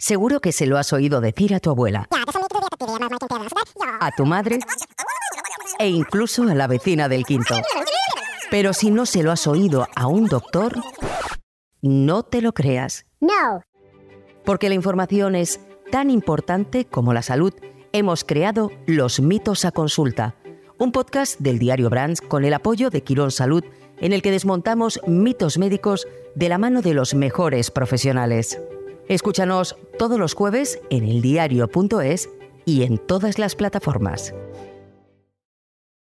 Seguro que se lo has oído decir a tu abuela, a tu madre e incluso a la vecina del quinto. Pero si no se lo has oído a un doctor, no te lo creas. No. Porque la información es tan importante como la salud, hemos creado Los mitos a consulta, un podcast del diario Brands con el apoyo de Quirón Salud, en el que desmontamos mitos médicos de la mano de los mejores profesionales. Escúchanos todos los jueves en eldiario.es y en todas las plataformas.